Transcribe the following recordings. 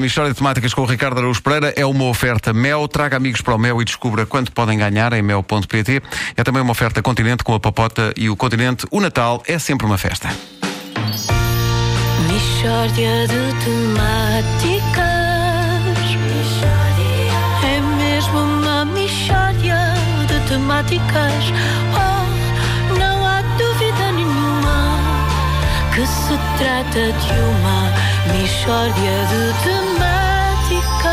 Michórdia de Temáticas com o Ricardo Araújo Pereira é uma oferta Mel. Traga amigos para o Mel e descubra quanto podem ganhar em mel.pt. É também uma oferta Continente com a Papota e o Continente. O Natal é sempre uma festa. Mishória de temáticas. É mesmo uma mishória de temáticas. Que se trata de uma mishória de temáticas.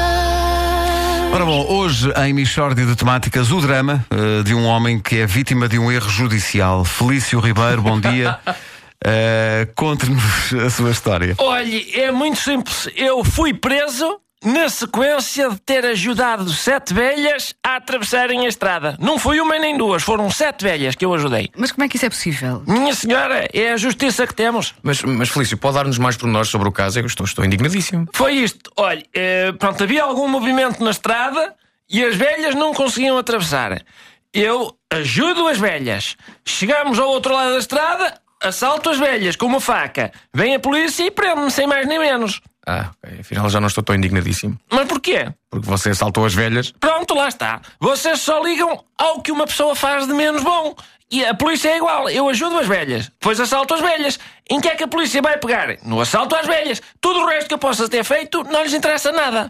Ora bom, hoje em Michórdia de Temáticas, o drama eh, de um homem que é vítima de um erro judicial. Felício Ribeiro, bom dia. Eh, Conte-nos a sua história. Olhe, é muito simples. Eu fui preso na sequência de ter ajudado sete velhas a atravessarem a estrada. Não foi uma nem duas, foram sete velhas que eu ajudei. Mas como é que isso é possível? Minha senhora, é a justiça que temos. Mas, mas Felício, pode dar-nos mais pormenores sobre o caso? Eu estou, estou indignadíssimo. Foi isto. Olhe, eh, pronto, havia algum movimento na estrada e as velhas não conseguiam atravessar. Eu ajudo as velhas. Chegamos ao outro lado da estrada, assalto as velhas com uma faca. Vem a polícia e prende-me sem mais nem menos. Ah, ok. Afinal já não estou tão indignadíssimo. Mas porquê? Porque você assaltou as velhas. Pronto, lá está. Vocês só ligam ao que uma pessoa faz de menos bom. E a polícia é igual. Eu ajudo as velhas, depois assalto as velhas. Em que é que a polícia vai pegar? No assalto às velhas. Tudo o resto que eu possa ter feito não lhes interessa nada.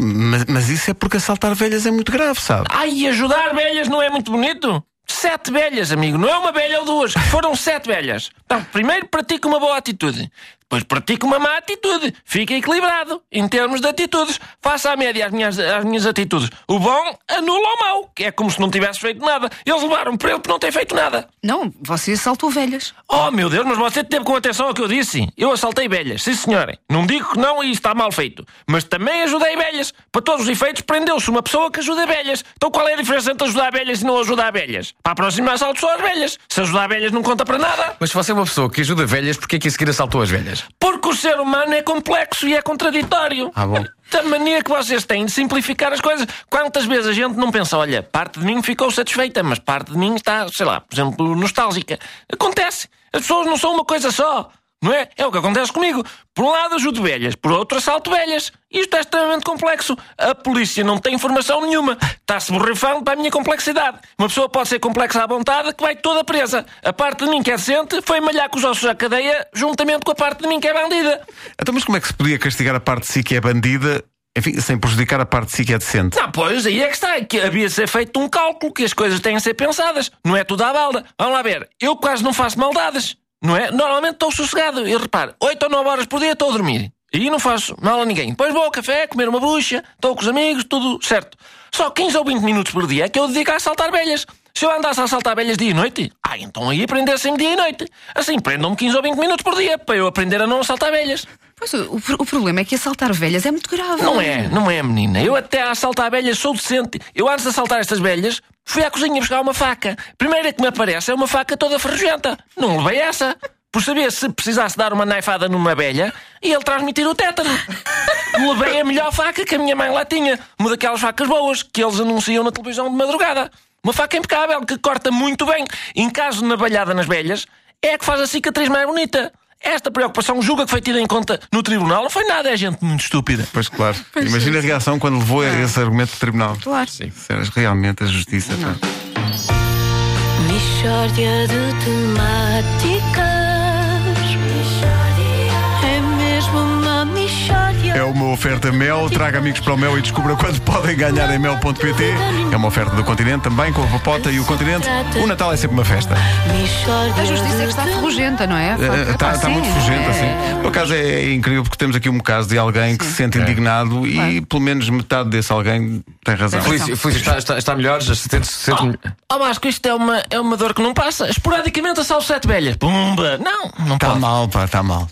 Mas, mas isso é porque assaltar velhas é muito grave, sabe? Ai, ajudar velhas não é muito bonito? Sete velhas, amigo. Não é uma velha ou duas. Foram sete velhas. Então, primeiro pratica uma boa atitude. Depois pratica uma má atitude. Fica equilibrado em termos de atitudes. Faça a média às minhas, às minhas atitudes. O bom anula o mau, que é como se não tivesse feito nada. Eles levaram para ele por não ter feito nada. Não, você assaltou velhas. Oh, meu Deus, mas você teve com atenção ao que eu disse. Eu assaltei velhas, sim senhora. Não digo que não e está mal feito. Mas também ajudei velhas. Para todos os efeitos, prendeu-se uma pessoa que ajuda velhas. Então qual é a diferença entre ajudar velhas e não ajudar velhas? Para a próxima assalto só as velhas. Se ajudar velhas não conta para nada. Mas se você é uma pessoa que ajuda velhas, porquê que a seguir assaltou as velhas? Porque o ser humano é complexo e é contraditório. Ah, bom. Da mania que vocês têm de simplificar as coisas. Quantas vezes a gente não pensa, olha, parte de mim ficou satisfeita, mas parte de mim está, sei lá, por exemplo, nostálgica. Acontece. As pessoas não são uma coisa só. Não é? É o que acontece comigo. Por um lado ajudo velhas, por outro assalto velhas. Isto é extremamente complexo. A polícia não tem informação nenhuma. Está-se borrifando para a minha complexidade. Uma pessoa pode ser complexa à vontade que vai toda presa. A parte de mim que é decente foi malhar com os ossos à cadeia juntamente com a parte de mim que é bandida. Então, mas como é que se podia castigar a parte de si que é bandida, enfim, sem prejudicar a parte de si que é decente? Não, pois, aí é que está. Que havia de ser feito um cálculo, que as coisas têm de ser pensadas. Não é tudo à balda. Vamos lá ver. Eu quase não faço maldades. Não é? Normalmente estou sossegado. E repare, 8 ou 9 horas por dia estou a dormir. E não faço mal a ninguém. Depois vou ao café, comer uma bucha, estou com os amigos, tudo certo. Só 15 ou 20 minutos por dia é que eu dedico a assaltar velhas. Se eu andasse a assaltar velhas dia e noite, ah, então aí aprender-se dia e noite. Assim, prendam-me 15 ou 20 minutos por dia para eu aprender a não assaltar velhas. Pois o, o problema é que assaltar velhas é muito grave. Não é, não é, menina. Eu até a assaltar velhas sou decente. Eu antes de assaltar estas velhas, fui à cozinha buscar uma faca. Primeira que me aparece é uma faca toda ferrugenta. Não levei essa. Por saber se precisasse dar uma naifada numa velha e ele transmitir o tétano. Levei a melhor faca que a minha mãe lá tinha. Uma daquelas facas boas que eles anunciam na televisão de madrugada. Uma faca impecável que corta muito bem. Em caso de navalhada nas velhas, é a que faz a cicatriz mais bonita. Esta preocupação julga que foi tida em conta no tribunal. Não foi nada, é gente muito estúpida. Pois claro. Imagina a reação quando levou esse argumento do tribunal. Claro. Sim. Realmente a justiça. Mishória de É uma oferta Mel. Traga amigos para o Mel e descubra quanto podem ganhar em mel.pt. É uma oferta do Continente também, com a Papota e o Continente. O Natal é sempre uma festa. A justiça é que está ferrugenta, não é? Está Ah, sim, muito fugente é. assim. Por acaso é, é incrível porque temos aqui um caso de alguém que se sente indignado e pelo menos metade desse alguém tem razão. Felício, Felício está, está, está melhor? Já se sente, se sente... Oh, Vasco, isto é uma, é uma dor que não passa. Esporadicamente assalto sete velhas. Pumba! Não, não Está pode. mal, pá, está mal.